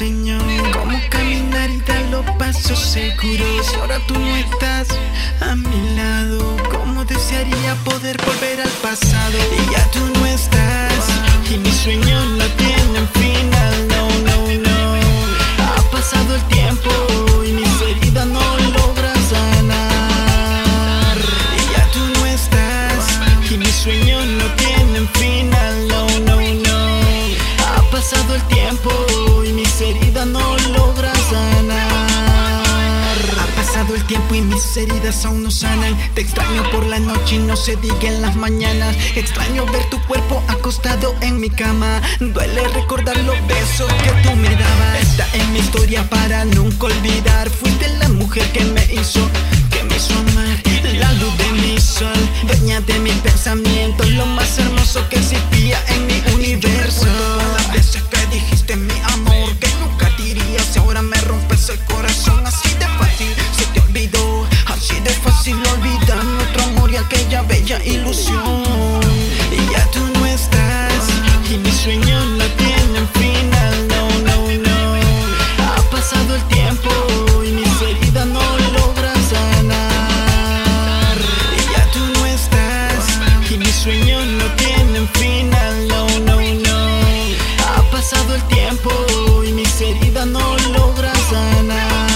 enseñó cómo caminar y dar los pasos seguros. Ahora tú no estás a mi lado. Como desearía poder volver al pasado. El tiempo y mis heridas aún no sanan. Te extraño por la noche y no se diga en las mañanas. Extraño ver tu cuerpo acostado en mi cama. Duele recordar los besos que tú me dabas. Esta es mi historia para nunca olvidar. Fuiste la mujer que me hizo, que me hizo amar. La luz de mi sol, dueña de mis pensamientos. Lo más hermoso pasado el tiempo y mis heridas no logran sanar.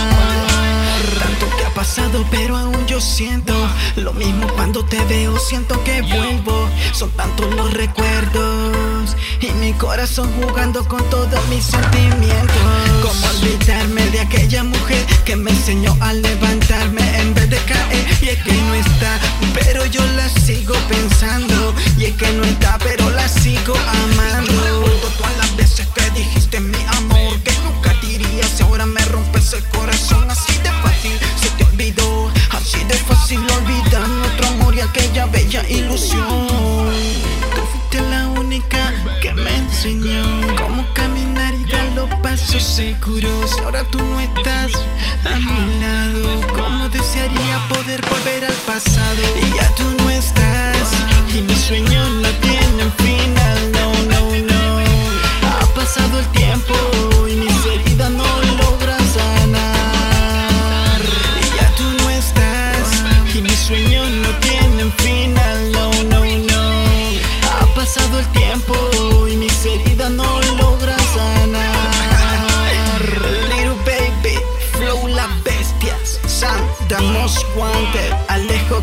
Tanto que ha pasado, pero aún yo siento lo mismo cuando te veo. Siento que vuelvo. Son tantos los recuerdos y mi corazón jugando con todos mis sentimientos. Como olvidarme de aquella mujer que me enseñó a levantarme en vez de caer. Y es que no está, pero yo la sigo pensando. Y es que no está, pero la sigo amando. Enseñó cómo caminar y dar los pasos seguros. Ahora tú no estás a mi lado. Como desearía poder volver al pasado.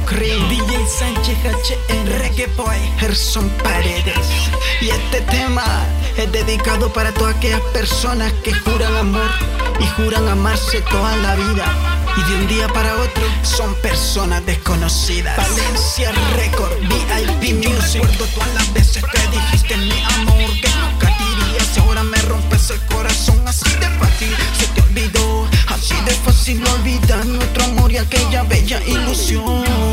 Cream, DJ Sánchez HN, Reggae Boy, Gerson Paredes. Y este tema es dedicado para todas aquellas personas que juran amor y juran amarse toda la vida. Y de un día para otro son personas desconocidas. Valencia Record, VIP Music. Recuerdo todas las veces que dijiste mi amor, que nunca dirías. Ahora me rompes el corazón así de fácil. Se te olvidó, así de fácil olvidar nuestro amor y aquella bella ilusión.